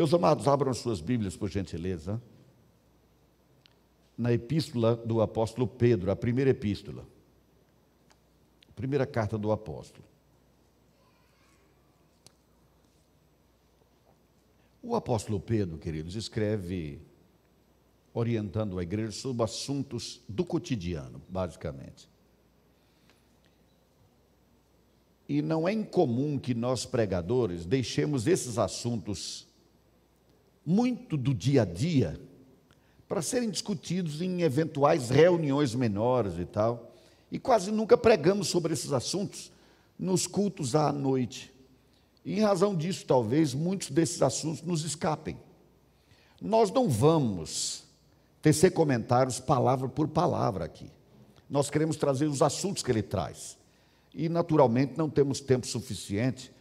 Meus amados, abram suas Bíblias, por gentileza. Na epístola do apóstolo Pedro, a primeira epístola. A primeira carta do apóstolo. O apóstolo Pedro, queridos, escreve orientando a igreja sobre assuntos do cotidiano, basicamente. E não é incomum que nós pregadores deixemos esses assuntos muito do dia a dia para serem discutidos em eventuais reuniões menores e tal. E quase nunca pregamos sobre esses assuntos nos cultos à noite. E em razão disso, talvez muitos desses assuntos nos escapem. Nós não vamos tecer comentários palavra por palavra aqui. Nós queremos trazer os assuntos que ele traz. E, naturalmente, não temos tempo suficiente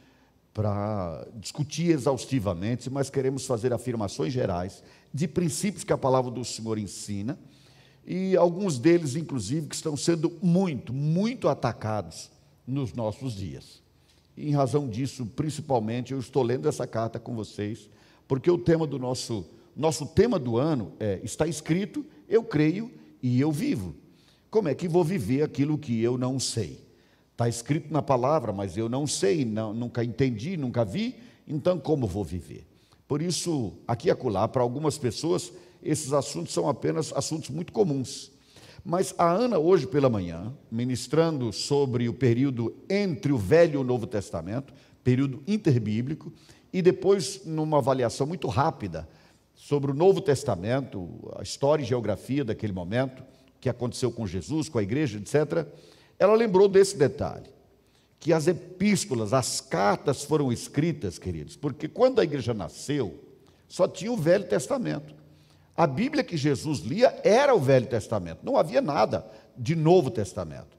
para discutir exaustivamente, mas queremos fazer afirmações gerais de princípios que a palavra do Senhor ensina, e alguns deles, inclusive, que estão sendo muito, muito atacados nos nossos dias. E, em razão disso, principalmente, eu estou lendo essa carta com vocês, porque o tema do nosso nosso tema do ano é: está escrito, eu creio e eu vivo. Como é que vou viver aquilo que eu não sei? Está escrito na palavra, mas eu não sei, não, nunca entendi, nunca vi, então como vou viver? Por isso, aqui e acolá, para algumas pessoas, esses assuntos são apenas assuntos muito comuns. Mas a Ana, hoje pela manhã, ministrando sobre o período entre o Velho e o Novo Testamento, período interbíblico, e depois, numa avaliação muito rápida sobre o Novo Testamento, a história e geografia daquele momento, que aconteceu com Jesus, com a igreja, etc., ela lembrou desse detalhe, que as epístolas, as cartas foram escritas, queridos, porque quando a igreja nasceu, só tinha o Velho Testamento. A Bíblia que Jesus lia era o Velho Testamento, não havia nada de Novo Testamento.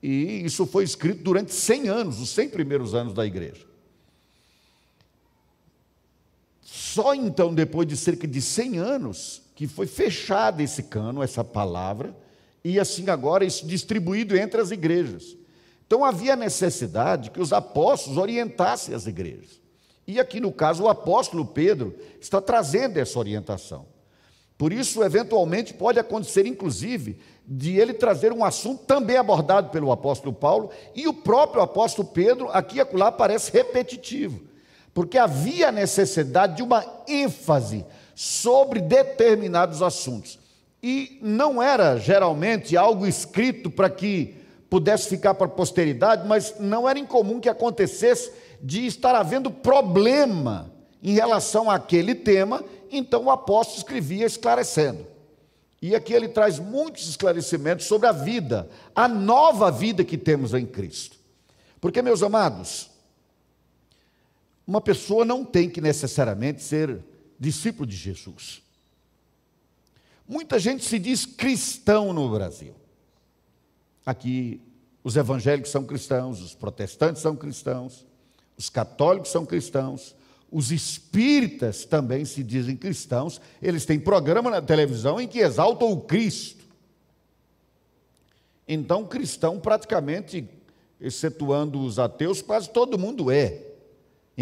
E isso foi escrito durante 100 anos, os 100 primeiros anos da igreja. Só então, depois de cerca de 100 anos, que foi fechado esse cano, essa palavra, e assim agora isso distribuído entre as igrejas. Então havia necessidade que os apóstolos orientassem as igrejas. E aqui no caso o apóstolo Pedro está trazendo essa orientação. Por isso, eventualmente, pode acontecer, inclusive, de ele trazer um assunto também abordado pelo apóstolo Paulo, e o próprio apóstolo Pedro, aqui e acolá, parece repetitivo porque havia necessidade de uma ênfase sobre determinados assuntos. E não era geralmente algo escrito para que pudesse ficar para a posteridade, mas não era incomum que acontecesse de estar havendo problema em relação àquele tema, então o apóstolo escrevia esclarecendo. E aqui ele traz muitos esclarecimentos sobre a vida, a nova vida que temos em Cristo. Porque, meus amados, uma pessoa não tem que necessariamente ser discípulo de Jesus. Muita gente se diz cristão no Brasil. Aqui, os evangélicos são cristãos, os protestantes são cristãos, os católicos são cristãos, os espíritas também se dizem cristãos, eles têm programa na televisão em que exaltam o Cristo. Então, cristão, praticamente, excetuando os ateus, quase todo mundo é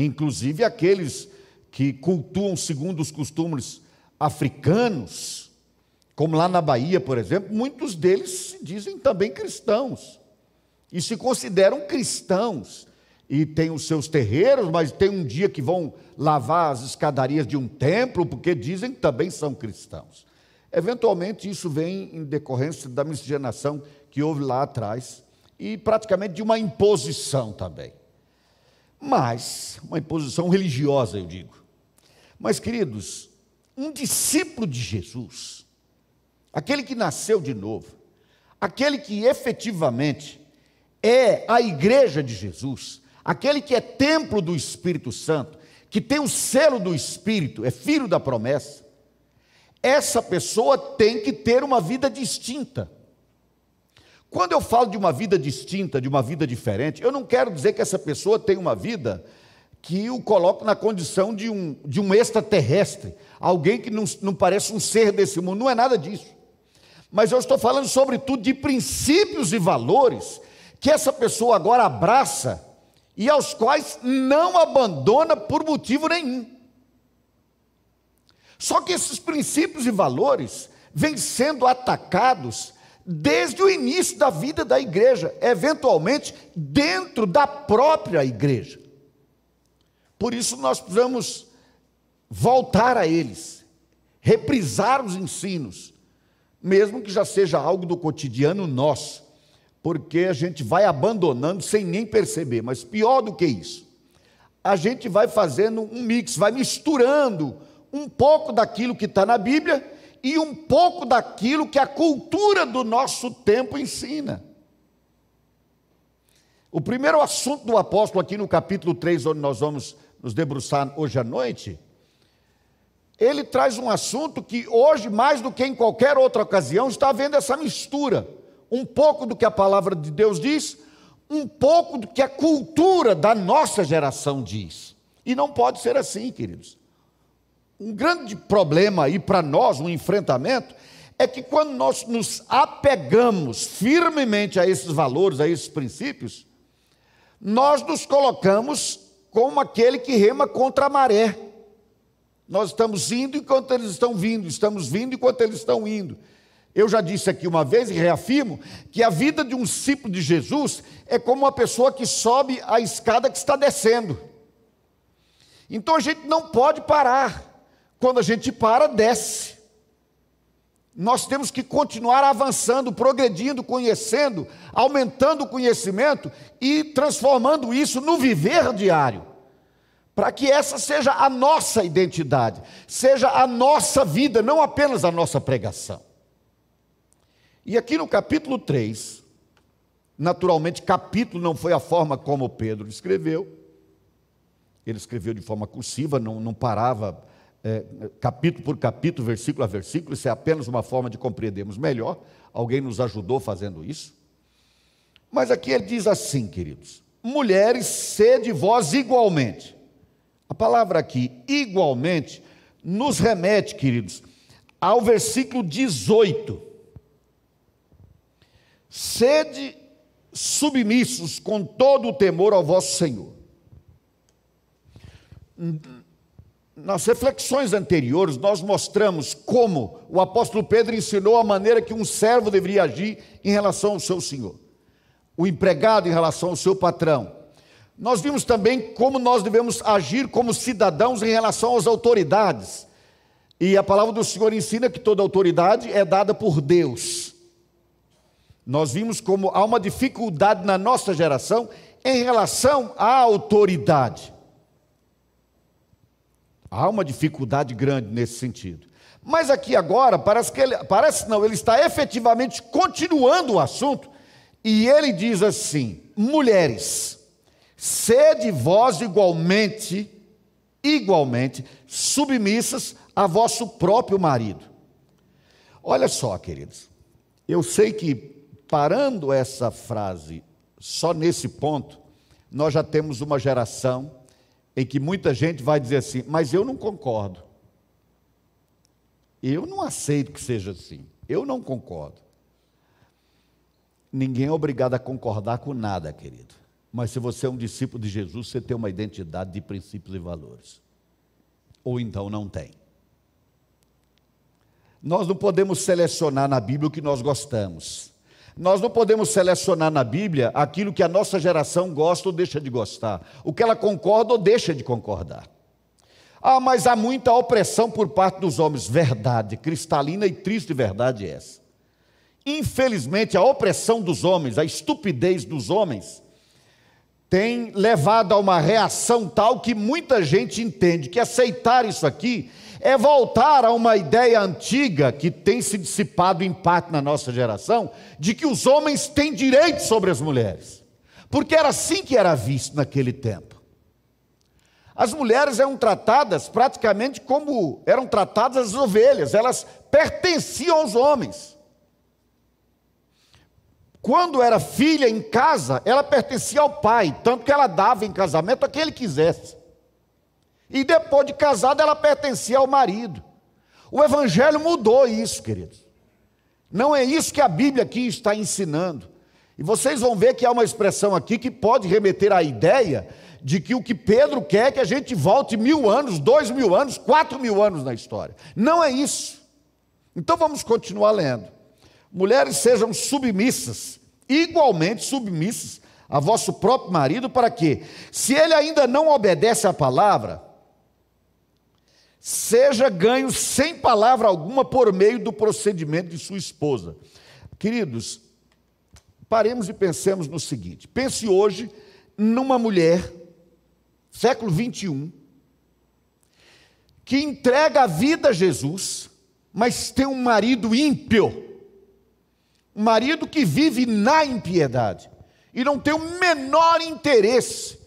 inclusive aqueles que cultuam segundo os costumes africanos, como lá na Bahia, por exemplo, muitos deles se dizem também cristãos e se consideram cristãos e têm os seus terreiros, mas tem um dia que vão lavar as escadarias de um templo, porque dizem que também são cristãos. Eventualmente, isso vem em decorrência da miscigenação que houve lá atrás e praticamente de uma imposição também mas, uma imposição religiosa, eu digo. Mas, queridos, um discípulo de Jesus, aquele que nasceu de novo, aquele que efetivamente é a igreja de Jesus, aquele que é templo do Espírito Santo, que tem o selo do Espírito, é filho da promessa, essa pessoa tem que ter uma vida distinta. Quando eu falo de uma vida distinta, de uma vida diferente, eu não quero dizer que essa pessoa tem uma vida que o coloca na condição de um, de um extraterrestre, alguém que não, não parece um ser desse mundo, não é nada disso. Mas eu estou falando, sobretudo, de princípios e valores que essa pessoa agora abraça e aos quais não abandona por motivo nenhum. Só que esses princípios e valores vêm sendo atacados desde o início da vida da igreja, eventualmente dentro da própria igreja. Por isso nós precisamos voltar a eles, reprisar os ensinos, mesmo que já seja algo do cotidiano nosso, porque a gente vai abandonando sem nem perceber, mas pior do que isso, a gente vai fazendo um mix, vai misturando um pouco daquilo que está na Bíblia e um pouco daquilo que a cultura do nosso tempo ensina. O primeiro assunto do apóstolo, aqui no capítulo 3, onde nós vamos nos debruçar hoje à noite, ele traz um assunto que hoje, mais do que em qualquer outra ocasião, está havendo essa mistura. Um pouco do que a palavra de Deus diz, um pouco do que a cultura da nossa geração diz. E não pode ser assim, queridos. Um grande problema aí para nós, um enfrentamento, é que quando nós nos apegamos firmemente a esses valores, a esses princípios, nós nos colocamos como aquele que rema contra a maré. Nós estamos indo enquanto eles estão vindo, estamos vindo enquanto eles estão indo. Eu já disse aqui uma vez e reafirmo que a vida de um discípulo de Jesus é como uma pessoa que sobe a escada que está descendo. Então a gente não pode parar. Quando a gente para, desce. Nós temos que continuar avançando, progredindo, conhecendo, aumentando o conhecimento e transformando isso no viver diário para que essa seja a nossa identidade, seja a nossa vida, não apenas a nossa pregação. E aqui no capítulo 3, naturalmente, capítulo não foi a forma como Pedro escreveu, ele escreveu de forma cursiva, não, não parava é, capítulo por capítulo, versículo a versículo, isso é apenas uma forma de compreendermos melhor, alguém nos ajudou fazendo isso. Mas aqui ele diz assim, queridos: mulheres, sede vós igualmente a palavra aqui, igualmente, nos remete, queridos, ao versículo 18. Sede submissos com todo o temor ao vosso Senhor. Nas reflexões anteriores, nós mostramos como o apóstolo Pedro ensinou a maneira que um servo deveria agir em relação ao seu senhor, o empregado em relação ao seu patrão, nós vimos também como nós devemos agir como cidadãos em relação às autoridades. E a palavra do Senhor ensina que toda autoridade é dada por Deus. Nós vimos como há uma dificuldade na nossa geração em relação à autoridade. Há uma dificuldade grande nesse sentido. Mas aqui agora, parece que ele, parece não, ele está efetivamente continuando o assunto, e ele diz assim: mulheres, Sede vós igualmente, igualmente, submissas a vosso próprio marido. Olha só, queridos, eu sei que parando essa frase só nesse ponto, nós já temos uma geração em que muita gente vai dizer assim, mas eu não concordo. Eu não aceito que seja assim. Eu não concordo. Ninguém é obrigado a concordar com nada, querido. Mas se você é um discípulo de Jesus, você tem uma identidade de princípios e valores. Ou então não tem. Nós não podemos selecionar na Bíblia o que nós gostamos. Nós não podemos selecionar na Bíblia aquilo que a nossa geração gosta ou deixa de gostar, o que ela concorda ou deixa de concordar. Ah, mas há muita opressão por parte dos homens. Verdade, cristalina e triste verdade é essa. Infelizmente, a opressão dos homens, a estupidez dos homens, tem levado a uma reação tal que muita gente entende que aceitar isso aqui é voltar a uma ideia antiga que tem se dissipado em parte na nossa geração, de que os homens têm direito sobre as mulheres. Porque era assim que era visto naquele tempo. As mulheres eram tratadas praticamente como eram tratadas as ovelhas, elas pertenciam aos homens. Quando era filha em casa, ela pertencia ao pai, tanto que ela dava em casamento a quem ele quisesse. E depois de casada, ela pertencia ao marido. O Evangelho mudou isso, queridos. Não é isso que a Bíblia aqui está ensinando. E vocês vão ver que há uma expressão aqui que pode remeter à ideia de que o que Pedro quer é que a gente volte mil anos, dois mil anos, quatro mil anos na história. Não é isso. Então vamos continuar lendo. Mulheres sejam submissas, igualmente submissas a vosso próprio marido, para que, se ele ainda não obedece à palavra, seja ganho sem palavra alguma por meio do procedimento de sua esposa. Queridos, paremos e pensemos no seguinte: pense hoje numa mulher, século 21, que entrega a vida a Jesus, mas tem um marido ímpio, um marido que vive na impiedade e não tem o menor interesse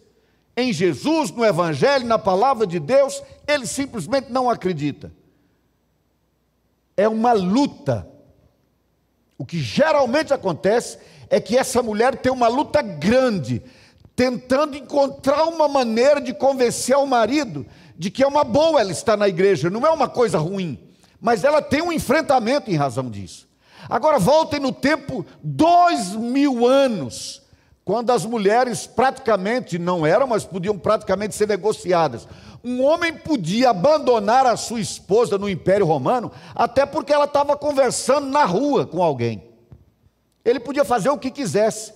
em Jesus, no Evangelho, na palavra de Deus, ele simplesmente não acredita. É uma luta. O que geralmente acontece é que essa mulher tem uma luta grande, tentando encontrar uma maneira de convencer o marido de que é uma boa ela estar na igreja, não é uma coisa ruim, mas ela tem um enfrentamento em razão disso. Agora voltem no tempo dois mil anos quando as mulheres praticamente não eram, mas podiam praticamente ser negociadas. Um homem podia abandonar a sua esposa no Império Romano, até porque ela estava conversando na rua com alguém. Ele podia fazer o que quisesse.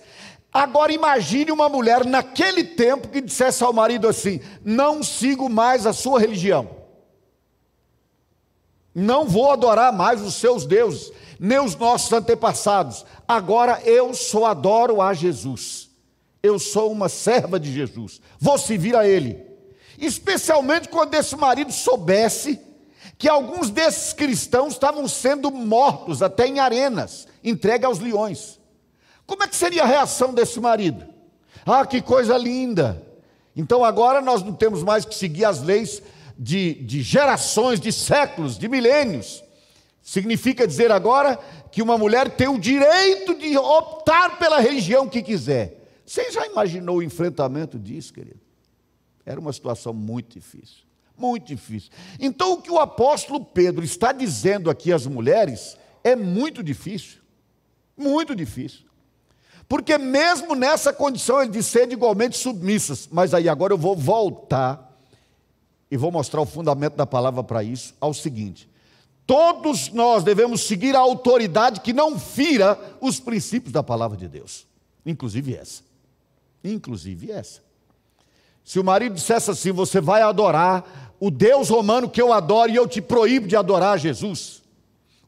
Agora imagine uma mulher naquele tempo que dissesse ao marido assim: Não sigo mais a sua religião, não vou adorar mais os seus deuses, os nossos antepassados, agora eu só adoro a Jesus eu sou uma serva de Jesus, vou servir a Ele. Especialmente quando esse marido soubesse que alguns desses cristãos estavam sendo mortos até em arenas, entregue aos leões. Como é que seria a reação desse marido? Ah, que coisa linda! Então agora nós não temos mais que seguir as leis de, de gerações, de séculos, de milênios. Significa dizer agora que uma mulher tem o direito de optar pela religião que quiser. Você já imaginou o enfrentamento disso, querido? Era uma situação muito difícil. Muito difícil. Então, o que o apóstolo Pedro está dizendo aqui às mulheres é muito difícil. Muito difícil. Porque, mesmo nessa condição, ele diz ser igualmente submissas. Mas aí agora eu vou voltar e vou mostrar o fundamento da palavra para isso, ao seguinte: todos nós devemos seguir a autoridade que não fira os princípios da palavra de Deus, inclusive essa inclusive essa. Se o marido dissesse assim: Você vai adorar o Deus romano que eu adoro e eu te proíbo de adorar Jesus.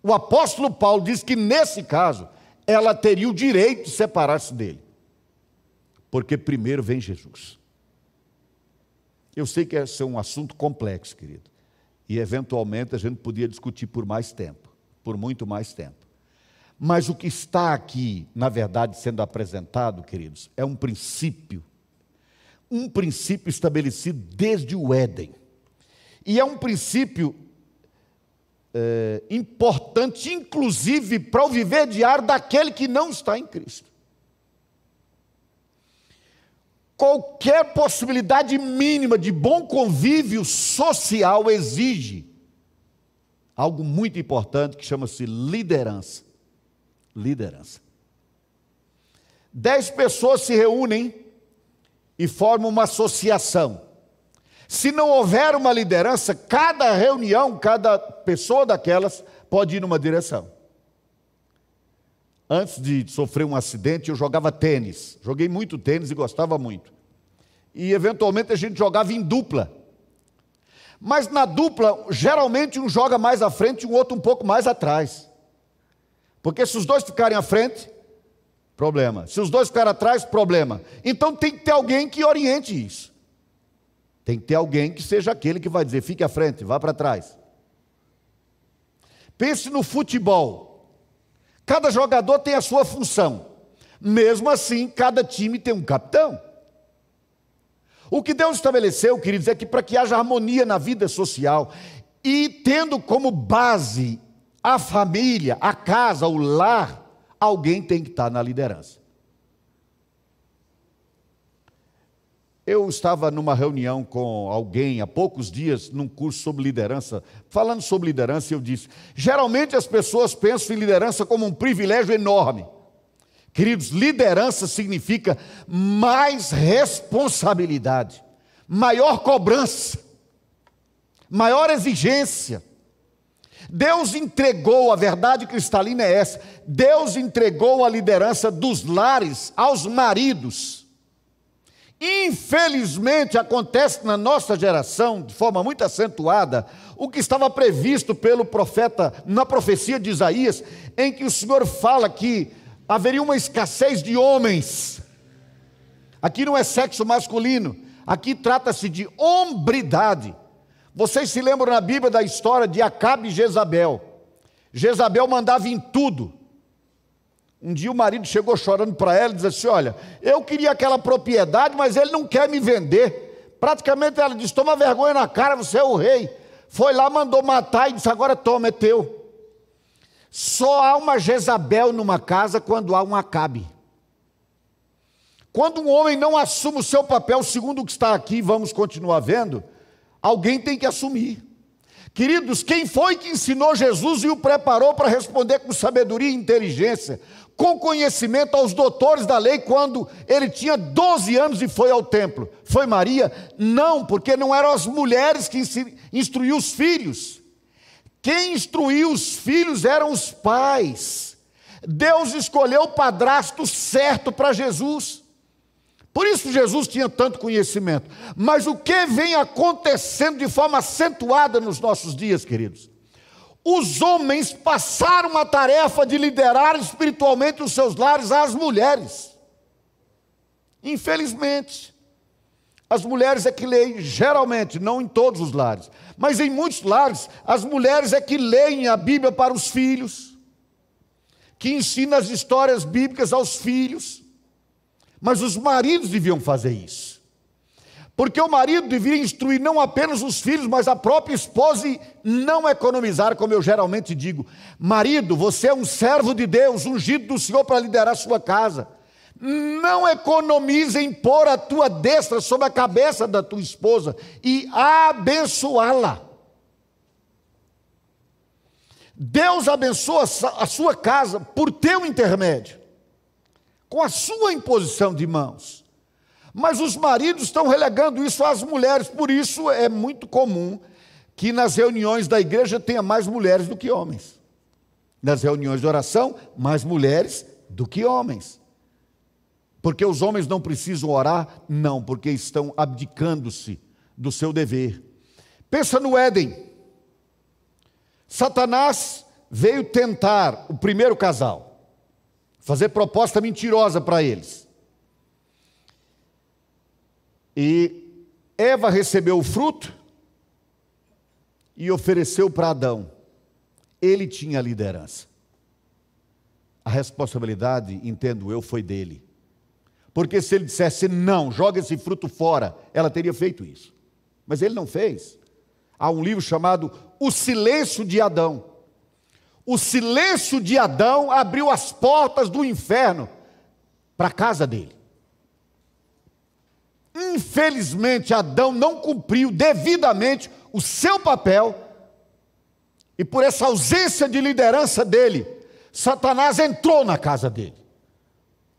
O apóstolo Paulo diz que nesse caso ela teria o direito de separar-se dele, porque primeiro vem Jesus. Eu sei que esse é um assunto complexo, querido, e eventualmente a gente podia discutir por mais tempo, por muito mais tempo. Mas o que está aqui, na verdade, sendo apresentado, queridos, é um princípio. Um princípio estabelecido desde o Éden. E é um princípio é, importante, inclusive, para o viver diário daquele que não está em Cristo. Qualquer possibilidade mínima de bom convívio social exige algo muito importante que chama-se liderança liderança. Dez pessoas se reúnem e formam uma associação. Se não houver uma liderança, cada reunião, cada pessoa daquelas pode ir numa direção. Antes de sofrer um acidente, eu jogava tênis. Joguei muito tênis e gostava muito. E eventualmente a gente jogava em dupla. Mas na dupla, geralmente um joga mais à frente e o outro um pouco mais atrás. Porque se os dois ficarem à frente, problema. Se os dois ficarem atrás, problema. Então tem que ter alguém que oriente isso. Tem que ter alguém que seja aquele que vai dizer: fique à frente, vá para trás. Pense no futebol. Cada jogador tem a sua função. Mesmo assim, cada time tem um capitão. O que Deus estabeleceu, queridos, é que para que haja harmonia na vida social e tendo como base a família, a casa, o lar, alguém tem que estar na liderança. Eu estava numa reunião com alguém há poucos dias, num curso sobre liderança, falando sobre liderança, eu disse: geralmente as pessoas pensam em liderança como um privilégio enorme. Queridos, liderança significa mais responsabilidade. maior cobrança, maior exigência. Deus entregou, a verdade cristalina é essa: Deus entregou a liderança dos lares aos maridos. Infelizmente acontece na nossa geração, de forma muito acentuada, o que estava previsto pelo profeta na profecia de Isaías, em que o Senhor fala que haveria uma escassez de homens. Aqui não é sexo masculino, aqui trata-se de hombridade. Vocês se lembram na Bíblia da história de Acabe e Jezabel? Jezabel mandava em tudo. Um dia o marido chegou chorando para ela e disse assim: Olha, eu queria aquela propriedade, mas ele não quer me vender. Praticamente ela disse: Toma vergonha na cara, você é o rei. Foi lá, mandou matar e disse: Agora toma, é teu. Só há uma Jezabel numa casa quando há um Acabe. Quando um homem não assume o seu papel, segundo o que está aqui, vamos continuar vendo, Alguém tem que assumir. Queridos, quem foi que ensinou Jesus e o preparou para responder com sabedoria e inteligência, com conhecimento aos doutores da lei quando ele tinha 12 anos e foi ao templo? Foi Maria? Não, porque não eram as mulheres que instruíam os filhos. Quem instruiu os filhos eram os pais. Deus escolheu o padrasto certo para Jesus. Por isso Jesus tinha tanto conhecimento. Mas o que vem acontecendo de forma acentuada nos nossos dias, queridos? Os homens passaram a tarefa de liderar espiritualmente os seus lares às mulheres. Infelizmente, as mulheres é que leem, geralmente, não em todos os lares, mas em muitos lares, as mulheres é que leem a Bíblia para os filhos, que ensinam as histórias bíblicas aos filhos mas os maridos deviam fazer isso. Porque o marido deveria instruir não apenas os filhos, mas a própria esposa e não economizar, como eu geralmente digo. Marido, você é um servo de Deus, ungido do Senhor para liderar sua casa. Não economize em pôr a tua destra sobre a cabeça da tua esposa e abençoá-la. Deus abençoa a sua casa por teu intermédio com a sua imposição de mãos. Mas os maridos estão relegando isso às mulheres, por isso é muito comum que nas reuniões da igreja tenha mais mulheres do que homens. Nas reuniões de oração, mais mulheres do que homens. Porque os homens não precisam orar? Não, porque estão abdicando-se do seu dever. Pensa no Éden. Satanás veio tentar o primeiro casal fazer proposta mentirosa para eles. E Eva recebeu o fruto e ofereceu para Adão. Ele tinha a liderança. A responsabilidade, entendo eu, foi dele. Porque se ele dissesse não, joga esse fruto fora, ela teria feito isso. Mas ele não fez. Há um livro chamado O Silêncio de Adão o silêncio de Adão abriu as portas do inferno para a casa dele. Infelizmente, Adão não cumpriu devidamente o seu papel, e por essa ausência de liderança dele, Satanás entrou na casa dele.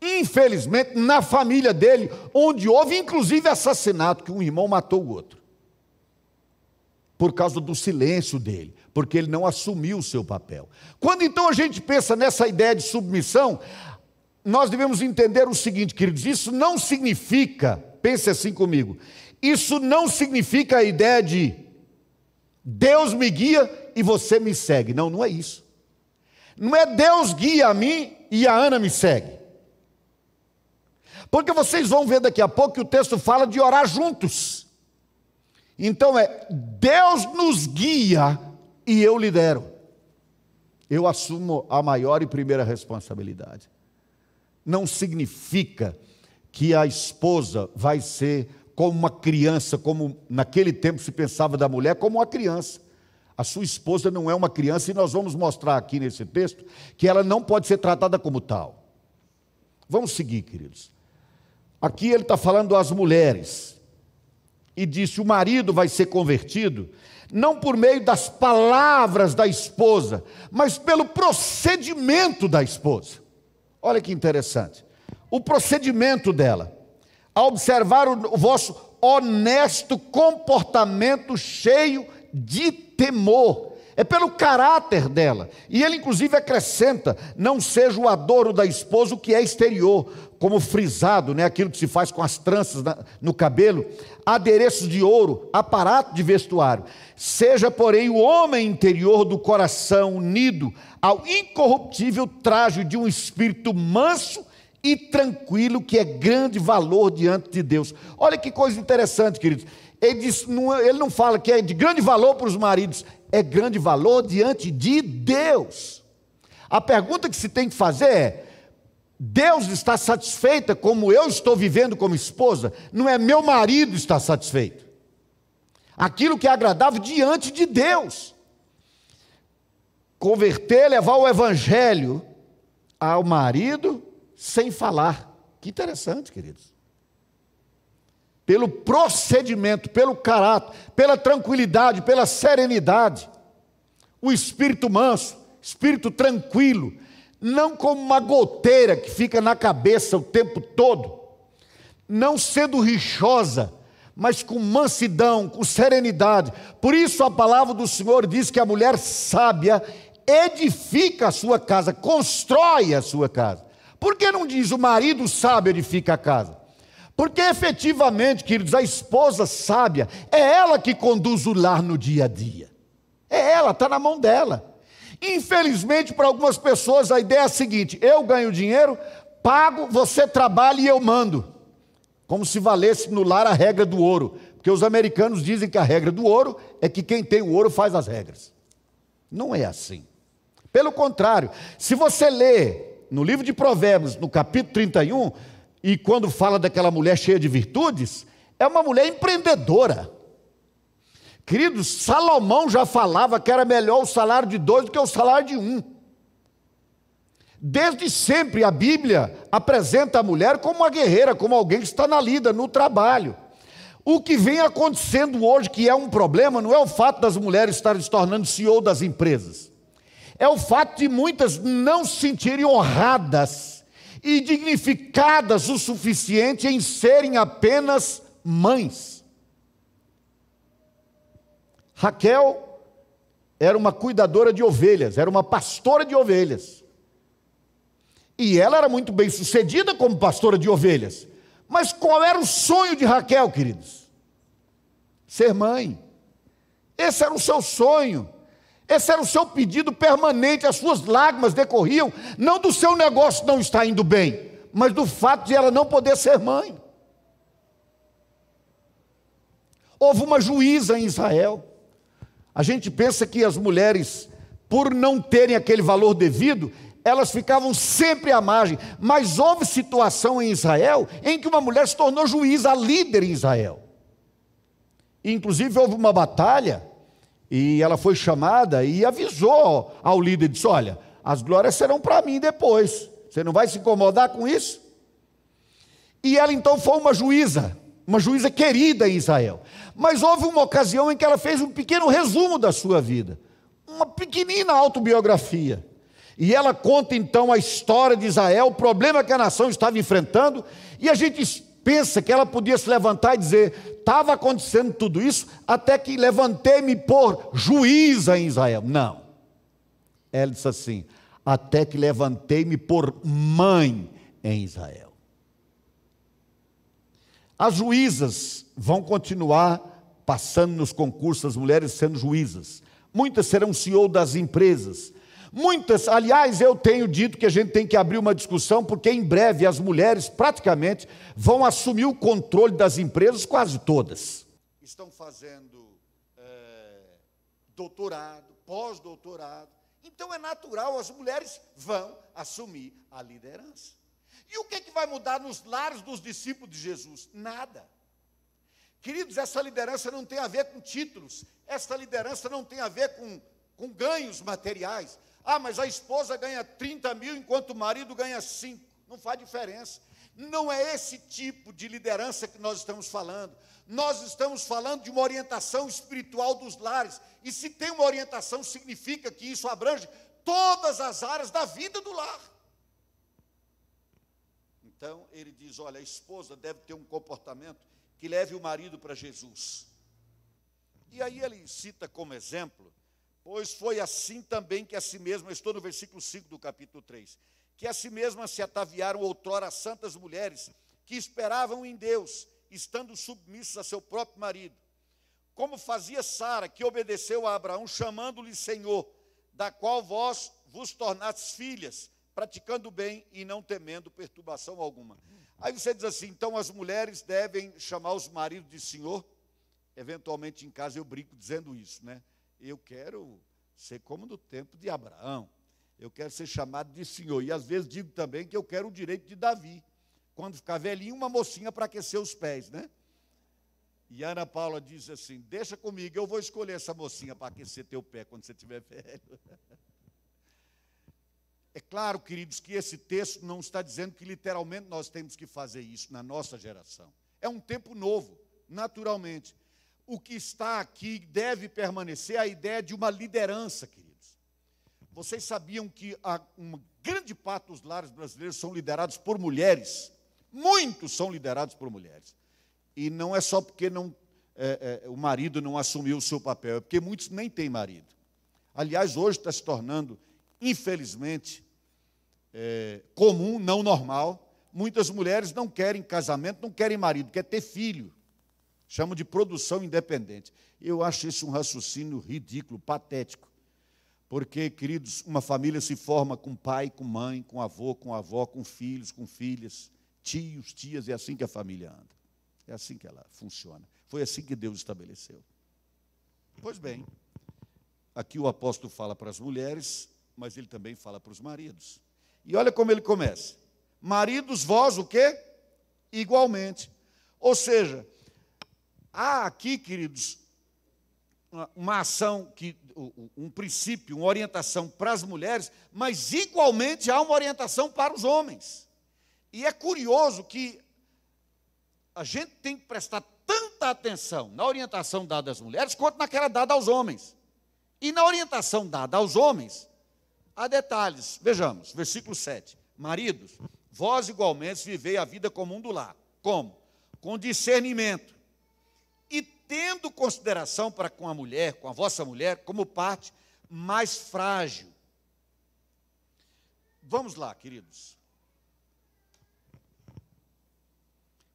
Infelizmente, na família dele, onde houve inclusive assassinato, que um irmão matou o outro, por causa do silêncio dele porque ele não assumiu o seu papel. Quando então a gente pensa nessa ideia de submissão, nós devemos entender o seguinte, queridos: isso não significa, pense assim comigo, isso não significa a ideia de Deus me guia e você me segue. Não, não é isso. Não é Deus guia a mim e a Ana me segue. Porque vocês vão ver daqui a pouco que o texto fala de orar juntos. Então é Deus nos guia e eu lidero. Eu assumo a maior e primeira responsabilidade. Não significa que a esposa vai ser como uma criança, como naquele tempo se pensava da mulher, como uma criança. A sua esposa não é uma criança, e nós vamos mostrar aqui nesse texto que ela não pode ser tratada como tal. Vamos seguir, queridos. Aqui ele está falando às mulheres, e disse: o marido vai ser convertido não por meio das palavras da esposa, mas pelo procedimento da esposa. Olha que interessante. O procedimento dela, a observar o vosso honesto comportamento cheio de temor. É pelo caráter dela. E ele, inclusive, acrescenta: não seja o adoro da esposa o que é exterior, como frisado, né, aquilo que se faz com as tranças no cabelo, adereços de ouro, aparato de vestuário. Seja, porém, o homem interior do coração unido ao incorruptível traje de um espírito manso e tranquilo, que é grande valor diante de Deus. Olha que coisa interessante, queridos. Ele, diz, não, é, ele não fala que é de grande valor para os maridos, é grande valor diante de Deus. A pergunta que se tem que fazer é: Deus está satisfeita como eu estou vivendo como esposa? Não é meu marido está satisfeito. Aquilo que é agradável diante de Deus. Converter, levar o evangelho ao marido sem falar. Que interessante, queridos. Pelo procedimento, pelo caráter, pela tranquilidade, pela serenidade. O espírito manso, espírito tranquilo, não como uma goteira que fica na cabeça o tempo todo, não sendo rixosa, mas com mansidão, com serenidade. Por isso a palavra do Senhor diz que a mulher sábia edifica a sua casa, constrói a sua casa. Por que não diz o marido sábio edifica a casa? Porque efetivamente, queridos, a esposa sábia é ela que conduz o lar no dia a dia. É ela, está na mão dela. Infelizmente, para algumas pessoas, a ideia é a seguinte: eu ganho dinheiro, pago, você trabalha e eu mando. Como se valesse no lar a regra do ouro. Porque os americanos dizem que a regra do ouro é que quem tem o ouro faz as regras. Não é assim. Pelo contrário, se você lê no livro de Provérbios, no capítulo 31, e quando fala daquela mulher cheia de virtudes, é uma mulher empreendedora. Queridos, Salomão já falava que era melhor o salário de dois do que o salário de um. Desde sempre a Bíblia apresenta a mulher como uma guerreira, como alguém que está na lida, no trabalho. O que vem acontecendo hoje, que é um problema, não é o fato das mulheres estarem se tornando CEO das empresas é o fato de muitas não se sentirem honradas e dignificadas o suficiente em serem apenas mães. Raquel era uma cuidadora de ovelhas, era uma pastora de ovelhas. E ela era muito bem sucedida como pastora de ovelhas. Mas qual era o sonho de Raquel, queridos? Ser mãe. Esse era o seu sonho. Esse era o seu pedido permanente, as suas lágrimas decorriam não do seu negócio não estar indo bem, mas do fato de ela não poder ser mãe. Houve uma juíza em Israel. A gente pensa que as mulheres, por não terem aquele valor devido, elas ficavam sempre à margem. Mas houve situação em Israel em que uma mulher se tornou juíza, líder em Israel. Inclusive houve uma batalha e ela foi chamada e avisou ao líder: disse, Olha, as glórias serão para mim depois. Você não vai se incomodar com isso? E ela então foi uma juíza, uma juíza querida em Israel. Mas houve uma ocasião em que ela fez um pequeno resumo da sua vida, uma pequenina autobiografia. E ela conta então a história de Israel, o problema que a nação estava enfrentando, e a gente pensa que ela podia se levantar e dizer: estava acontecendo tudo isso até que levantei-me por juíza em Israel. Não. Ela disse assim: até que levantei-me por mãe em Israel. As juízas vão continuar passando nos concursos, as mulheres sendo juízas. Muitas serão CEO das empresas, Muitas, aliás, eu tenho dito que a gente tem que abrir uma discussão, porque em breve as mulheres praticamente vão assumir o controle das empresas, quase todas. Estão fazendo é, doutorado, pós-doutorado. Então é natural, as mulheres vão assumir a liderança. E o que, é que vai mudar nos lares dos discípulos de Jesus? Nada. Queridos, essa liderança não tem a ver com títulos, essa liderança não tem a ver com, com ganhos materiais, ah, mas a esposa ganha 30 mil enquanto o marido ganha 5. Não faz diferença. Não é esse tipo de liderança que nós estamos falando. Nós estamos falando de uma orientação espiritual dos lares. E se tem uma orientação, significa que isso abrange todas as áreas da vida do lar. Então, ele diz: olha, a esposa deve ter um comportamento que leve o marido para Jesus. E aí ele cita como exemplo, pois foi assim também que a si mesma, estou no versículo 5 do capítulo 3, que a si mesmas se ataviaram outrora santas mulheres que esperavam em Deus, estando submissas a seu próprio marido. Como fazia Sara, que obedeceu a Abraão, chamando-lhe Senhor, da qual vós vos tornastes filhas, praticando bem e não temendo perturbação alguma. Aí você diz assim: então as mulheres devem chamar os maridos de senhor? Eventualmente em casa eu brinco dizendo isso, né? Eu quero ser como no tempo de Abraão. Eu quero ser chamado de senhor. E às vezes digo também que eu quero o direito de Davi. Quando ficar velhinho, uma mocinha para aquecer os pés, né? E Ana Paula diz assim: Deixa comigo, eu vou escolher essa mocinha para aquecer teu pé quando você estiver velho. É claro, queridos, que esse texto não está dizendo que literalmente nós temos que fazer isso na nossa geração. É um tempo novo, naturalmente. O que está aqui deve permanecer a ideia de uma liderança, queridos. Vocês sabiam que uma grande parte dos lares brasileiros são liderados por mulheres? Muitos são liderados por mulheres. E não é só porque não, é, é, o marido não assumiu o seu papel, é porque muitos nem têm marido. Aliás, hoje está se tornando, infelizmente, é, comum, não normal. Muitas mulheres não querem casamento, não querem marido, quer ter filho. Chamam de produção independente. Eu acho isso um raciocínio ridículo, patético. Porque, queridos, uma família se forma com pai, com mãe, com avô, com avó, com filhos, com filhas, tios, tias, é assim que a família anda. É assim que ela funciona. Foi assim que Deus estabeleceu. Pois bem, aqui o apóstolo fala para as mulheres, mas ele também fala para os maridos. E olha como ele começa: Maridos, vós o quê? Igualmente. Ou seja, há aqui, queridos, uma ação, que, um princípio, uma orientação para as mulheres, mas igualmente há uma orientação para os homens. E é curioso que a gente tem que prestar tanta atenção na orientação dada às mulheres quanto naquela dada aos homens. E na orientação dada aos homens, Há detalhes, vejamos, versículo 7. Maridos, vós igualmente vivei a vida comum do lar. Como? Com discernimento. Tendo consideração para com a mulher, com a vossa mulher, como parte mais frágil. Vamos lá, queridos.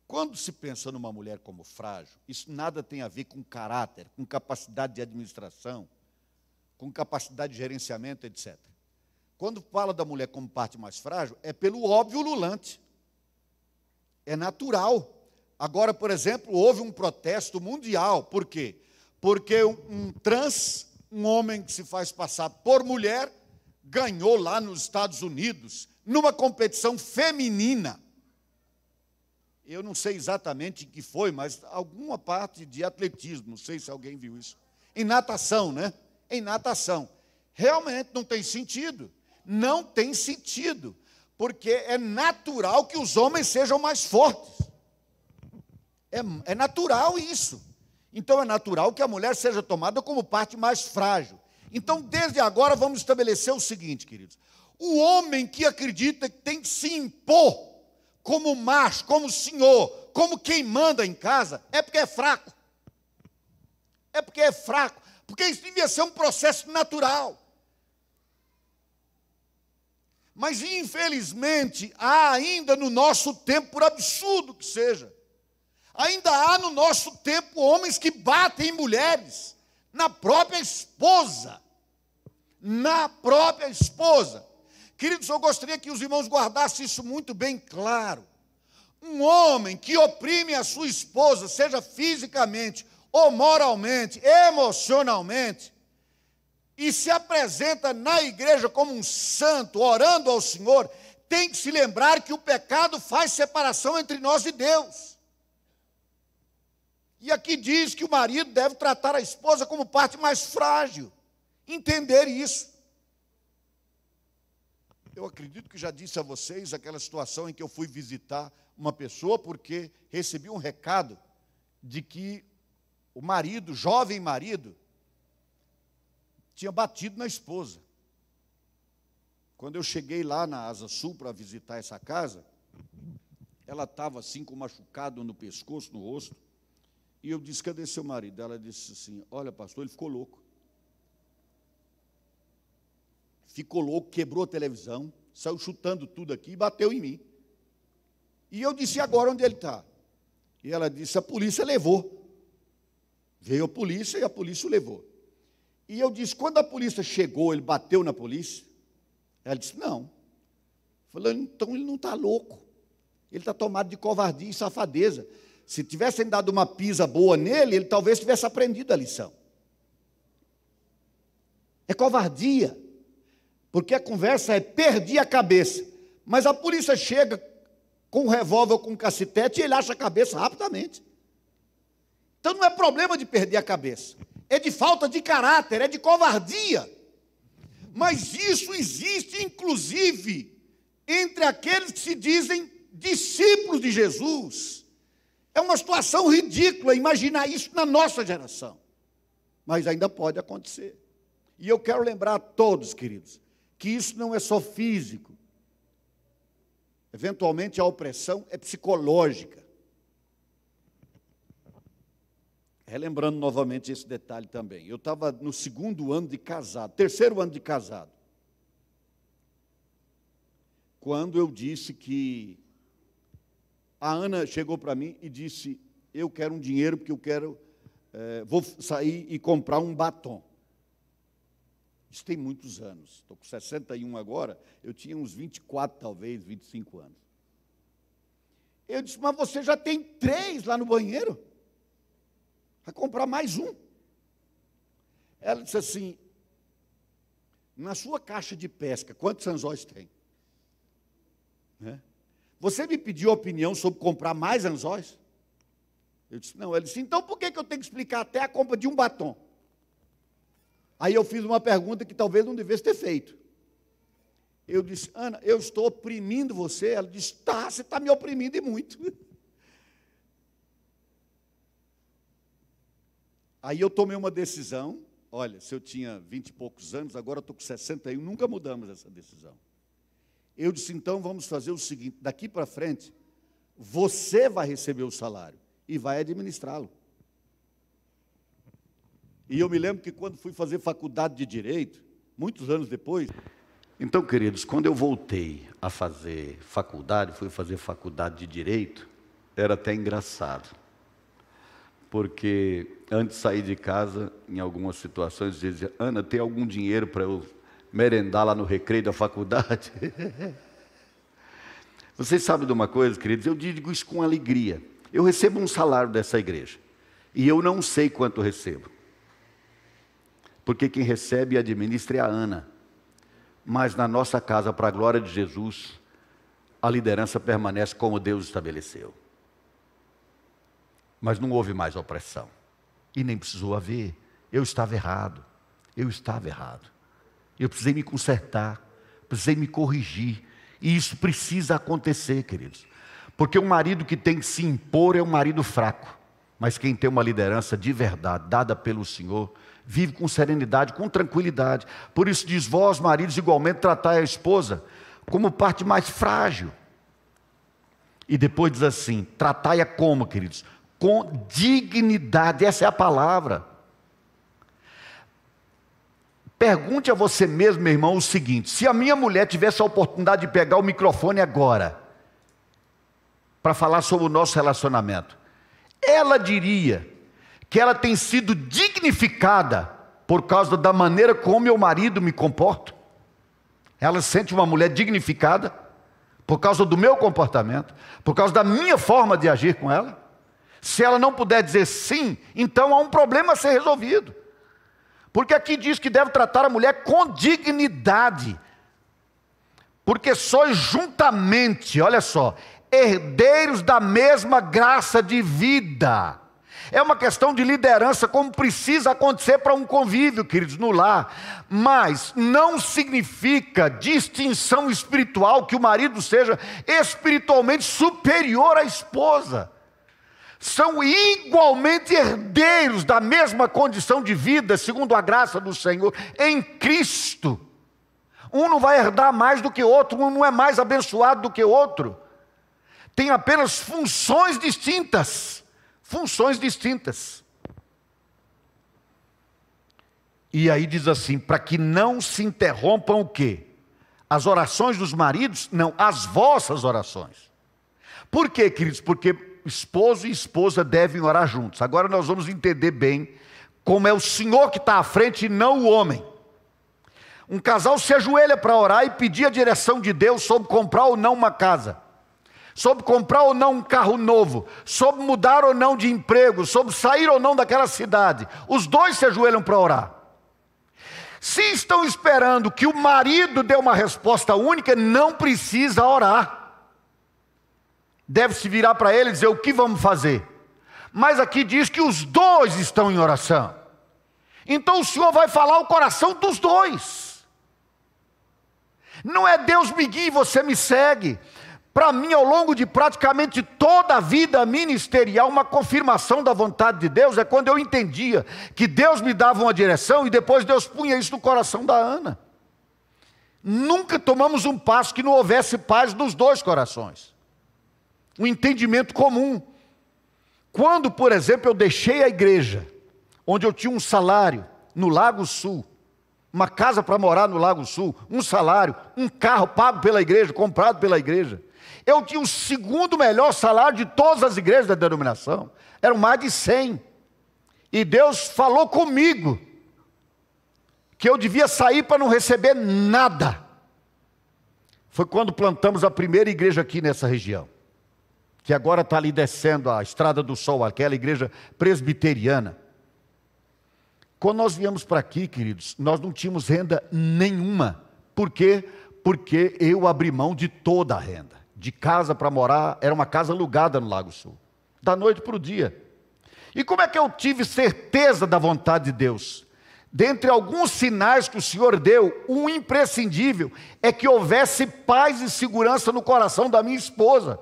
Quando se pensa numa mulher como frágil, isso nada tem a ver com caráter, com capacidade de administração, com capacidade de gerenciamento, etc. Quando fala da mulher como parte mais frágil, é pelo óbvio lulante. É natural. Agora, por exemplo, houve um protesto mundial. Por quê? Porque um trans, um homem que se faz passar por mulher, ganhou lá nos Estados Unidos, numa competição feminina. Eu não sei exatamente em que foi, mas alguma parte de atletismo, não sei se alguém viu isso. Em natação, né? Em natação. Realmente não tem sentido não tem sentido, porque é natural que os homens sejam mais fortes. É, é natural isso. Então é natural que a mulher seja tomada como parte mais frágil. Então, desde agora, vamos estabelecer o seguinte, queridos: o homem que acredita que tem que se impor como macho, como senhor, como quem manda em casa, é porque é fraco. É porque é fraco. Porque isso devia ser um processo natural. Mas, infelizmente, há ainda no nosso tempo, por absurdo que seja, ainda há no nosso tempo homens que batem em mulheres, na própria esposa. Na própria esposa. Queridos, eu gostaria que os irmãos guardassem isso muito bem claro. Um homem que oprime a sua esposa, seja fisicamente ou moralmente, emocionalmente, e se apresenta na igreja como um santo, orando ao Senhor, tem que se lembrar que o pecado faz separação entre nós e Deus. E aqui diz que o marido deve tratar a esposa como parte mais frágil. Entender isso. Eu acredito que já disse a vocês aquela situação em que eu fui visitar uma pessoa porque recebi um recado de que o marido, jovem marido, tinha batido na esposa. Quando eu cheguei lá na Asa Sul para visitar essa casa, ela estava assim com machucado no pescoço, no rosto, E eu disse: Cadê seu marido? Ela disse assim: Olha, pastor, ele ficou louco. Ficou louco, quebrou a televisão, saiu chutando tudo aqui e bateu em mim. E eu disse: agora onde ele está? E ela disse: A polícia levou. Veio a polícia e a polícia o levou. E eu disse: Quando a polícia chegou, ele bateu na polícia? Ela disse: Não. Falando, então ele não está louco. Ele está tomado de covardia e safadeza. Se tivessem dado uma pisa boa nele, ele talvez tivesse aprendido a lição. É covardia. Porque a conversa é perdi a cabeça. Mas a polícia chega com um revólver ou com um cacetete e ele acha a cabeça rapidamente. Então não é problema de perder a cabeça. É de falta de caráter, é de covardia. Mas isso existe, inclusive, entre aqueles que se dizem discípulos de Jesus. É uma situação ridícula imaginar isso na nossa geração. Mas ainda pode acontecer. E eu quero lembrar a todos, queridos, que isso não é só físico. Eventualmente a opressão é psicológica. Relembrando novamente esse detalhe também. Eu estava no segundo ano de casado, terceiro ano de casado, quando eu disse que a Ana chegou para mim e disse: Eu quero um dinheiro porque eu quero, é, vou sair e comprar um batom. Isso tem muitos anos. Estou com 61 agora, eu tinha uns 24, talvez, 25 anos. Eu disse: Mas você já tem três lá no banheiro? Vai comprar mais um. Ela disse assim: Na sua caixa de pesca, quantos anzóis tem? Né? Você me pediu opinião sobre comprar mais anzóis? Eu disse, não. Ele disse, então por que, que eu tenho que explicar até a compra de um batom? Aí eu fiz uma pergunta que talvez não devesse ter feito. Eu disse, Ana, eu estou oprimindo você. Ela disse, tá, você está me oprimindo e muito. Aí eu tomei uma decisão. Olha, se eu tinha vinte e poucos anos, agora estou com 61, nunca mudamos essa decisão. Eu disse: então vamos fazer o seguinte: daqui para frente, você vai receber o salário e vai administrá-lo. E eu me lembro que quando fui fazer faculdade de direito, muitos anos depois. Então, queridos, quando eu voltei a fazer faculdade, fui fazer faculdade de direito, era até engraçado. Porque antes de sair de casa, em algumas situações, dizia: Ana, tem algum dinheiro para eu merendar lá no recreio da faculdade. Vocês sabem de uma coisa, queridos? Eu digo isso com alegria. Eu recebo um salário dessa igreja. E eu não sei quanto recebo. Porque quem recebe e administra é a Ana. Mas na nossa casa, para a glória de Jesus, a liderança permanece como Deus estabeleceu. Mas não houve mais opressão. E nem precisou haver. Eu estava errado. Eu estava errado. Eu precisei me consertar, precisei me corrigir. E isso precisa acontecer, queridos. Porque o marido que tem que se impor é um marido fraco. Mas quem tem uma liderança de verdade, dada pelo Senhor, vive com serenidade, com tranquilidade. Por isso diz: vós, maridos, igualmente tratai a esposa como parte mais frágil. E depois diz assim: tratai-a como, queridos? Com dignidade, essa é a palavra. Pergunte a você mesmo, meu irmão, o seguinte: se a minha mulher tivesse a oportunidade de pegar o microfone agora, para falar sobre o nosso relacionamento, ela diria que ela tem sido dignificada por causa da maneira como meu marido me comporta? Ela se sente uma mulher dignificada por causa do meu comportamento, por causa da minha forma de agir com ela? Se ela não puder dizer sim, então há um problema a ser resolvido. Porque aqui diz que deve tratar a mulher com dignidade. Porque sois juntamente, olha só, herdeiros da mesma graça de vida. É uma questão de liderança, como precisa acontecer para um convívio, queridos, no lar. Mas não significa distinção espiritual que o marido seja espiritualmente superior à esposa são igualmente herdeiros da mesma condição de vida, segundo a graça do Senhor, em Cristo. Um não vai herdar mais do que outro, um não é mais abençoado do que outro. Tem apenas funções distintas, funções distintas. E aí diz assim: para que não se interrompam o quê? As orações dos maridos? Não, as vossas orações. Por quê, queridos? Porque esposo e esposa devem orar juntos. Agora nós vamos entender bem como é o Senhor que está à frente e não o homem. Um casal se ajoelha para orar e pedir a direção de Deus sobre comprar ou não uma casa, sobre comprar ou não um carro novo, sobre mudar ou não de emprego, sobre sair ou não daquela cidade. Os dois se ajoelham para orar. Se estão esperando que o marido dê uma resposta única, não precisa orar. Deve se virar para ele e dizer o que vamos fazer. Mas aqui diz que os dois estão em oração. Então o Senhor vai falar o coração dos dois. Não é Deus me guia e você me segue. Para mim, ao longo de praticamente toda a vida ministerial, uma confirmação da vontade de Deus é quando eu entendia que Deus me dava uma direção e depois Deus punha isso no coração da Ana. Nunca tomamos um passo que não houvesse paz nos dois corações. Um entendimento comum. Quando, por exemplo, eu deixei a igreja, onde eu tinha um salário no Lago Sul, uma casa para morar no Lago Sul, um salário, um carro pago pela igreja, comprado pela igreja. Eu tinha o segundo melhor salário de todas as igrejas da denominação. Eram mais de 100. E Deus falou comigo que eu devia sair para não receber nada. Foi quando plantamos a primeira igreja aqui nessa região que agora está ali descendo a Estrada do Sol, aquela igreja presbiteriana. Quando nós viemos para aqui, queridos, nós não tínhamos renda nenhuma. Por quê? Porque eu abri mão de toda a renda. De casa para morar, era uma casa alugada no Lago Sul. Da noite para o dia. E como é que eu tive certeza da vontade de Deus? Dentre alguns sinais que o Senhor deu, um imprescindível é que houvesse paz e segurança no coração da minha esposa.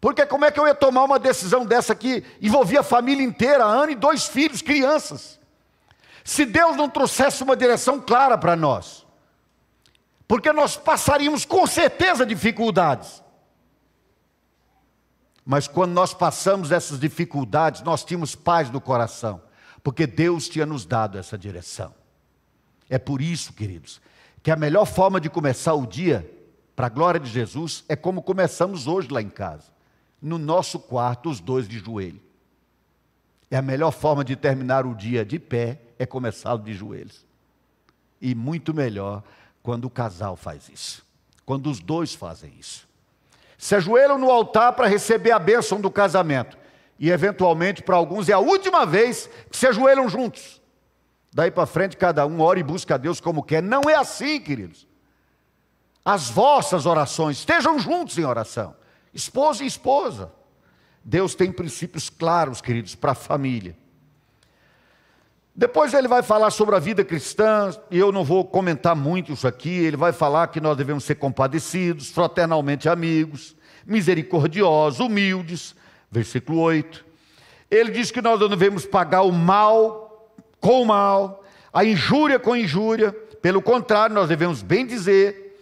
Porque como é que eu ia tomar uma decisão dessa que envolvia a família inteira, Ana e dois filhos, crianças? Se Deus não trouxesse uma direção clara para nós. Porque nós passaríamos com certeza dificuldades. Mas quando nós passamos essas dificuldades, nós tínhamos paz no coração, porque Deus tinha nos dado essa direção. É por isso, queridos, que a melhor forma de começar o dia, para a glória de Jesus, é como começamos hoje lá em casa no nosso quarto, os dois de joelho. É a melhor forma de terminar o dia de pé é começá-lo de joelhos. E muito melhor quando o casal faz isso. Quando os dois fazem isso. Se ajoelham no altar para receber a bênção do casamento. E eventualmente, para alguns, é a última vez que se ajoelham juntos. Daí para frente, cada um ora e busca a Deus como quer. Não é assim, queridos. As vossas orações estejam juntos em oração esposo e esposa. Deus tem princípios claros, queridos, para a família. Depois ele vai falar sobre a vida cristã, e eu não vou comentar muito isso aqui. Ele vai falar que nós devemos ser compadecidos, fraternalmente amigos, misericordiosos, humildes. Versículo 8. Ele diz que nós não devemos pagar o mal com o mal, a injúria com injúria. Pelo contrário, nós devemos bem dizer.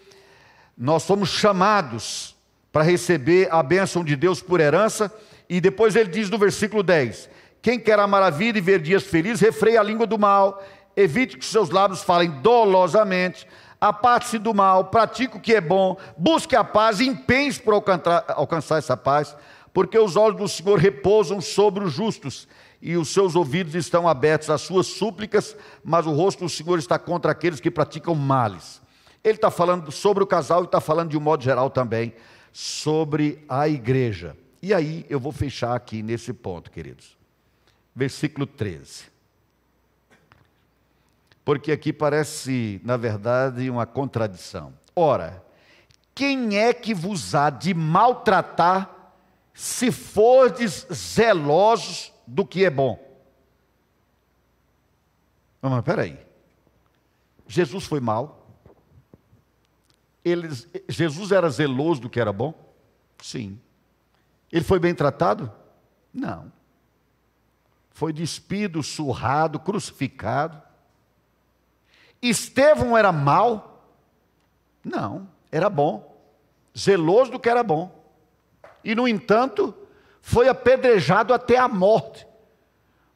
Nós somos chamados para receber a bênção de Deus por herança. E depois ele diz no versículo 10: Quem quer amar a vida e ver dias felizes, refreia a língua do mal, evite que seus lábios falem dolosamente, aparte-se do mal, pratique o que é bom, busque a paz e empenhe-se alcançar, alcançar essa paz, porque os olhos do Senhor repousam sobre os justos e os seus ouvidos estão abertos às suas súplicas, mas o rosto do Senhor está contra aqueles que praticam males. Ele está falando sobre o casal e está falando de um modo geral também sobre a igreja. E aí eu vou fechar aqui nesse ponto, queridos. Versículo 13. Porque aqui parece, na verdade, uma contradição. Ora, quem é que vos há de maltratar se fordes zelosos do que é bom? Mas peraí. Jesus foi mal? Jesus era zeloso do que era bom? Sim. Ele foi bem tratado? Não. Foi despido, surrado, crucificado. Estevão era mal? Não, era bom. Zeloso do que era bom. E, no entanto, foi apedrejado até a morte.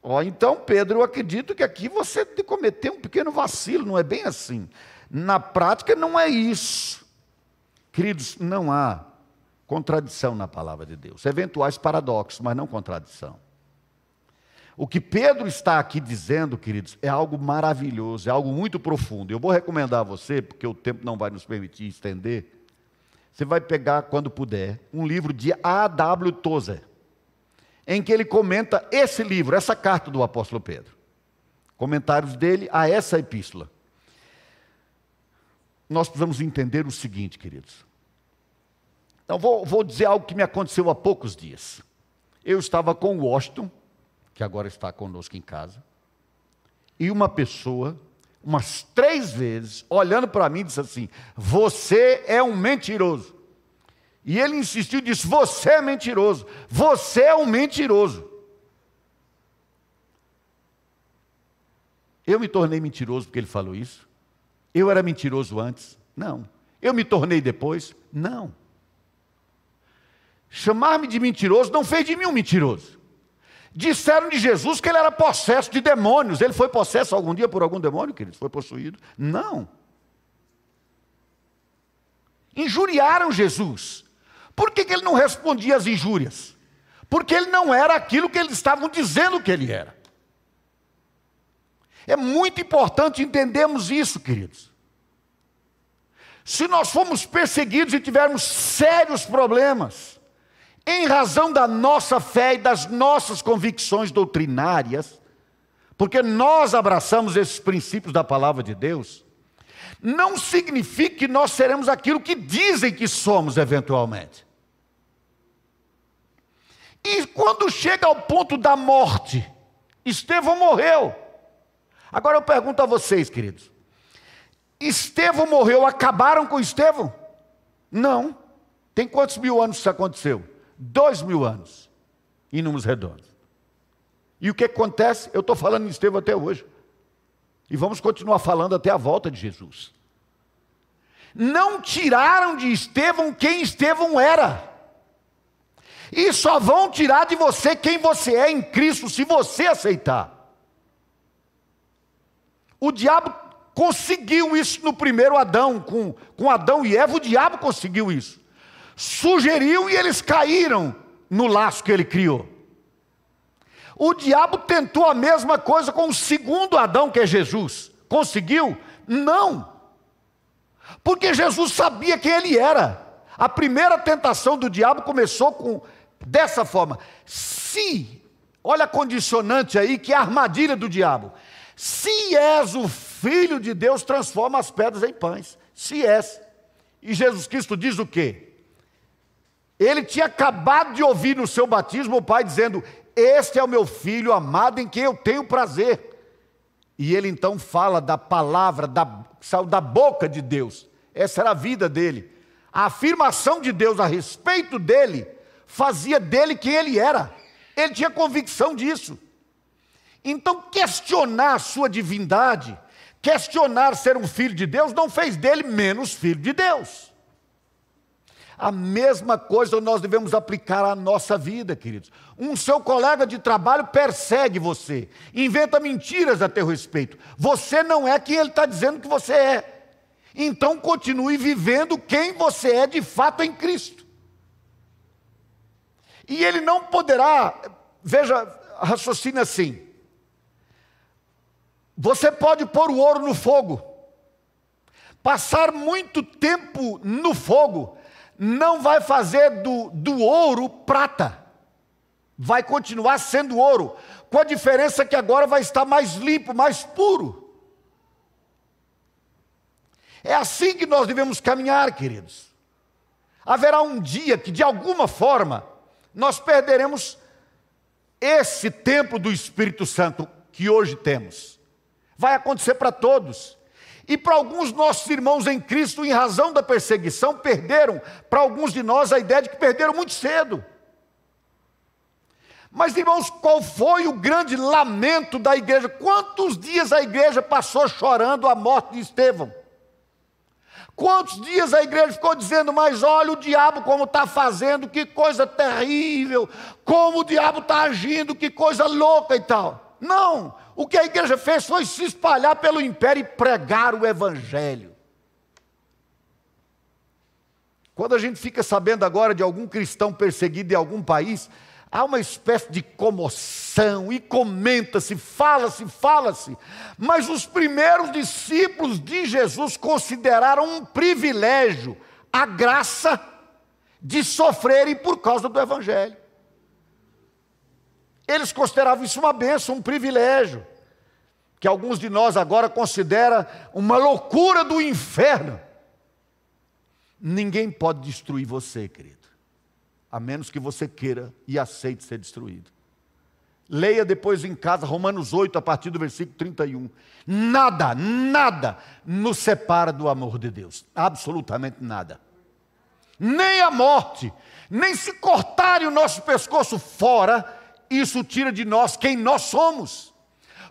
Ó, oh, então, Pedro, eu acredito que aqui você cometeu um pequeno vacilo, não é bem assim. Na prática, não é isso. Queridos, não há contradição na palavra de Deus. Eventuais paradoxos, mas não contradição. O que Pedro está aqui dizendo, queridos, é algo maravilhoso, é algo muito profundo. Eu vou recomendar a você, porque o tempo não vai nos permitir estender. Você vai pegar, quando puder, um livro de A.W. Tozer, em que ele comenta esse livro, essa carta do apóstolo Pedro. Comentários dele a essa epístola. Nós precisamos entender o seguinte, queridos. Então, vou, vou dizer algo que me aconteceu há poucos dias. Eu estava com o Washington que agora está conosco em casa, e uma pessoa, umas três vezes, olhando para mim, disse assim: Você é um mentiroso. E ele insistiu e disse: Você é mentiroso, você é um mentiroso. Eu me tornei mentiroso porque ele falou isso? Eu era mentiroso antes? Não. Eu me tornei depois? Não. Chamar-me de mentiroso não fez de mim um mentiroso. Disseram de Jesus que ele era possesso de demônios. Ele foi possesso algum dia por algum demônio, queridos? Foi possuído? Não. Injuriaram Jesus. Por que, que ele não respondia às injúrias? Porque ele não era aquilo que eles estavam dizendo que ele era. É muito importante entendermos isso, queridos. Se nós fomos perseguidos e tivermos sérios problemas, em razão da nossa fé e das nossas convicções doutrinárias, porque nós abraçamos esses princípios da palavra de Deus, não significa que nós seremos aquilo que dizem que somos eventualmente. E quando chega ao ponto da morte, Estevão morreu. Agora eu pergunto a vocês, queridos: Estevão morreu, acabaram com Estevão? Não. Tem quantos mil anos isso aconteceu? Dois mil anos, em números redondos. E o que acontece? Eu estou falando em Estevão até hoje. E vamos continuar falando até a volta de Jesus. Não tiraram de Estevão quem Estevão era. E só vão tirar de você quem você é em Cristo, se você aceitar. O diabo conseguiu isso no primeiro Adão, com, com Adão e Eva, o diabo conseguiu isso sugeriu e eles caíram no laço que ele criou. O diabo tentou a mesma coisa com o segundo Adão, que é Jesus. Conseguiu? Não. Porque Jesus sabia quem ele era. A primeira tentação do diabo começou com dessa forma: se, olha a condicionante aí, que é a armadilha do diabo. Se és o filho de Deus, transforma as pedras em pães. Se és. E Jesus Cristo diz o quê? Ele tinha acabado de ouvir no seu batismo o pai dizendo: Este é o meu filho amado em quem eu tenho prazer. E ele então fala da palavra da, saiu da boca de Deus. Essa era a vida dele. A afirmação de Deus a respeito dele fazia dele quem ele era. Ele tinha convicção disso. Então, questionar a sua divindade, questionar ser um filho de Deus, não fez dele menos filho de Deus. A mesma coisa nós devemos aplicar à nossa vida, queridos. Um seu colega de trabalho persegue você, inventa mentiras a teu respeito. Você não é quem ele está dizendo que você é. Então continue vivendo quem você é de fato em Cristo. E ele não poderá, veja, raciocina assim. Você pode pôr o ouro no fogo, passar muito tempo no fogo, não vai fazer do, do ouro prata, vai continuar sendo ouro, com a diferença que agora vai estar mais limpo, mais puro. É assim que nós devemos caminhar, queridos. Haverá um dia que, de alguma forma, nós perderemos esse tempo do Espírito Santo que hoje temos. Vai acontecer para todos. E para alguns nossos irmãos em Cristo, em razão da perseguição, perderam, para alguns de nós, a ideia de que perderam muito cedo. Mas, irmãos, qual foi o grande lamento da igreja? Quantos dias a igreja passou chorando a morte de Estevão? Quantos dias a igreja ficou dizendo, mas olha o diabo como está fazendo, que coisa terrível, como o diabo está agindo, que coisa louca e tal. Não, o que a igreja fez foi se espalhar pelo império e pregar o evangelho. Quando a gente fica sabendo agora de algum cristão perseguido em algum país, há uma espécie de comoção e comenta-se, fala-se, fala-se. Mas os primeiros discípulos de Jesus consideraram um privilégio a graça de sofrerem por causa do Evangelho. Eles consideravam isso uma bênção, um privilégio, que alguns de nós agora consideram uma loucura do inferno. Ninguém pode destruir você, querido a menos que você queira e aceite ser destruído. Leia depois em casa Romanos 8, a partir do versículo 31. Nada, nada nos separa do amor de Deus. Absolutamente nada. Nem a morte, nem se cortarem o nosso pescoço fora, isso tira de nós quem nós somos.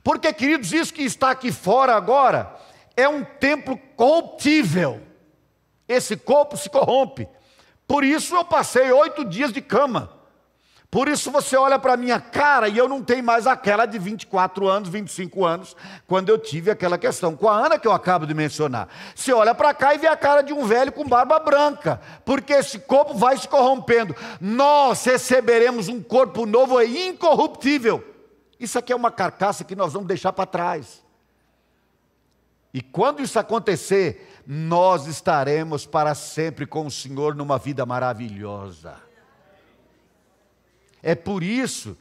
Porque, queridos, isso que está aqui fora agora é um templo corruptível. Esse corpo se corrompe. Por isso eu passei oito dias de cama. Por isso você olha para a minha cara e eu não tenho mais aquela de 24 anos, 25 anos, quando eu tive aquela questão com a Ana que eu acabo de mencionar. Você olha para cá e vê a cara de um velho com barba branca, porque esse corpo vai se corrompendo. Nós receberemos um corpo novo e incorruptível. Isso aqui é uma carcaça que nós vamos deixar para trás. E quando isso acontecer, nós estaremos para sempre com o Senhor numa vida maravilhosa. É por isso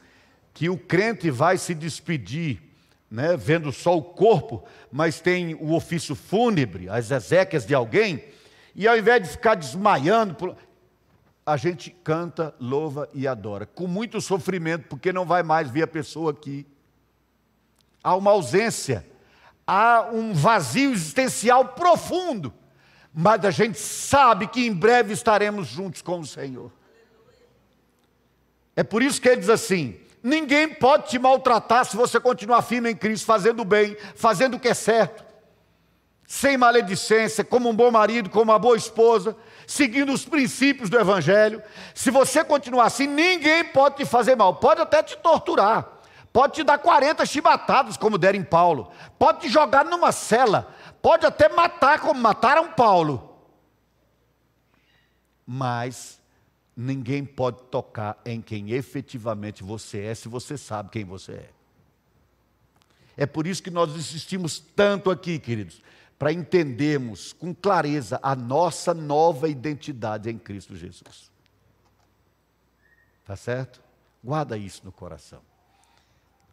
que o crente vai se despedir, né, vendo só o corpo, mas tem o ofício fúnebre, as exéquias de alguém, e ao invés de ficar desmaiando, a gente canta, louva e adora, com muito sofrimento, porque não vai mais ver a pessoa aqui. Há uma ausência há um vazio existencial profundo, mas a gente sabe que em breve estaremos juntos com o Senhor. É por isso que ele diz assim: ninguém pode te maltratar se você continuar firme em Cristo, fazendo o bem, fazendo o que é certo, sem maledicência, como um bom marido, como uma boa esposa, seguindo os princípios do Evangelho. Se você continuar assim, ninguém pode te fazer mal, pode até te torturar. Pode te dar 40 chibatadas, como deram em Paulo, pode te jogar numa cela, pode até matar, como mataram Paulo. Mas ninguém pode tocar em quem efetivamente você é, se você sabe quem você é. É por isso que nós insistimos tanto aqui, queridos, para entendermos com clareza a nossa nova identidade em Cristo Jesus. Tá certo? Guarda isso no coração.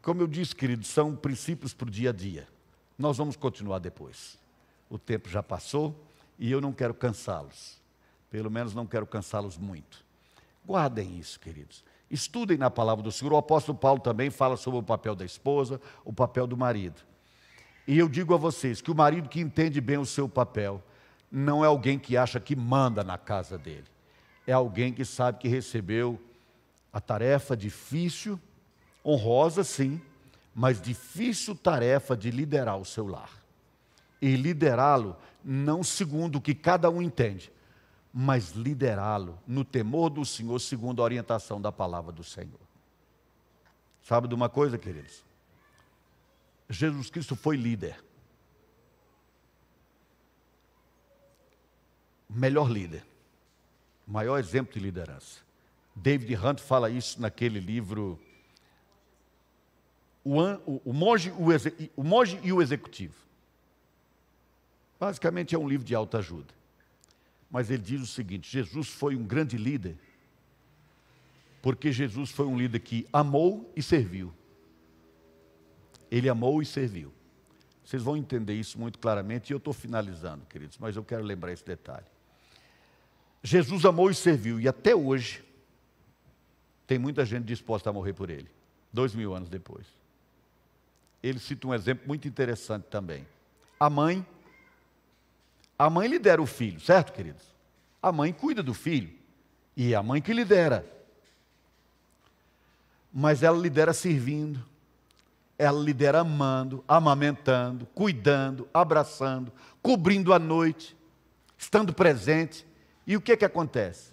Como eu disse, querido, são princípios para o dia a dia. Nós vamos continuar depois. O tempo já passou e eu não quero cansá-los. Pelo menos não quero cansá-los muito. Guardem isso, queridos. Estudem na palavra do Senhor. O apóstolo Paulo também fala sobre o papel da esposa, o papel do marido. E eu digo a vocês que o marido que entende bem o seu papel não é alguém que acha que manda na casa dele. É alguém que sabe que recebeu a tarefa difícil honrosa, sim, mas difícil tarefa de liderar o seu lar. E liderá-lo não segundo o que cada um entende, mas liderá-lo no temor do Senhor, segundo a orientação da palavra do Senhor. Sabe de uma coisa, queridos? Jesus Cristo foi líder. Melhor líder. Maior exemplo de liderança. David Hunt fala isso naquele livro o, o, o, monge, o, o monge e o executivo. Basicamente é um livro de alta ajuda. Mas ele diz o seguinte: Jesus foi um grande líder, porque Jesus foi um líder que amou e serviu. Ele amou e serviu. Vocês vão entender isso muito claramente, e eu estou finalizando, queridos, mas eu quero lembrar esse detalhe. Jesus amou e serviu, e até hoje tem muita gente disposta a morrer por ele, dois mil anos depois ele cita um exemplo muito interessante também. A mãe, a mãe lidera o filho, certo, queridos? A mãe cuida do filho e é a mãe que lidera. Mas ela lidera servindo, ela lidera amando, amamentando, cuidando, abraçando, cobrindo a noite. estando presente. E o que, que acontece?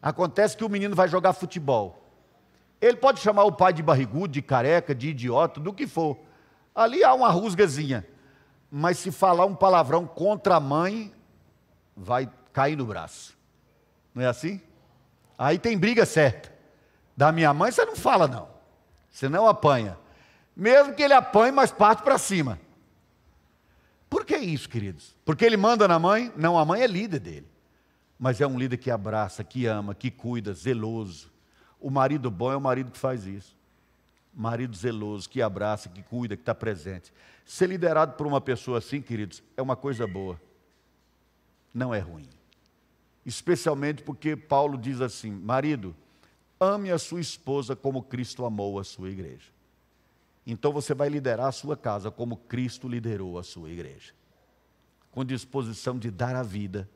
Acontece que o menino vai jogar futebol. Ele pode chamar o pai de barrigudo, de careca, de idiota, do que for. Ali há uma rusgazinha. Mas se falar um palavrão contra a mãe, vai cair no braço. Não é assim? Aí tem briga certa. Da minha mãe você não fala, não. Você não apanha. Mesmo que ele apanhe, mas parte para cima. Por que isso, queridos? Porque ele manda na mãe? Não, a mãe é líder dele. Mas é um líder que abraça, que ama, que cuida, zeloso. O marido bom é o marido que faz isso. Marido zeloso, que abraça, que cuida, que está presente. Ser liderado por uma pessoa assim, queridos, é uma coisa boa. Não é ruim. Especialmente porque Paulo diz assim: marido, ame a sua esposa como Cristo amou a sua igreja. Então você vai liderar a sua casa como Cristo liderou a sua igreja. Com disposição de dar a vida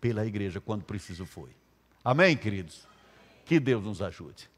pela igreja quando preciso foi. Amém, queridos? Que Deus nos ajude.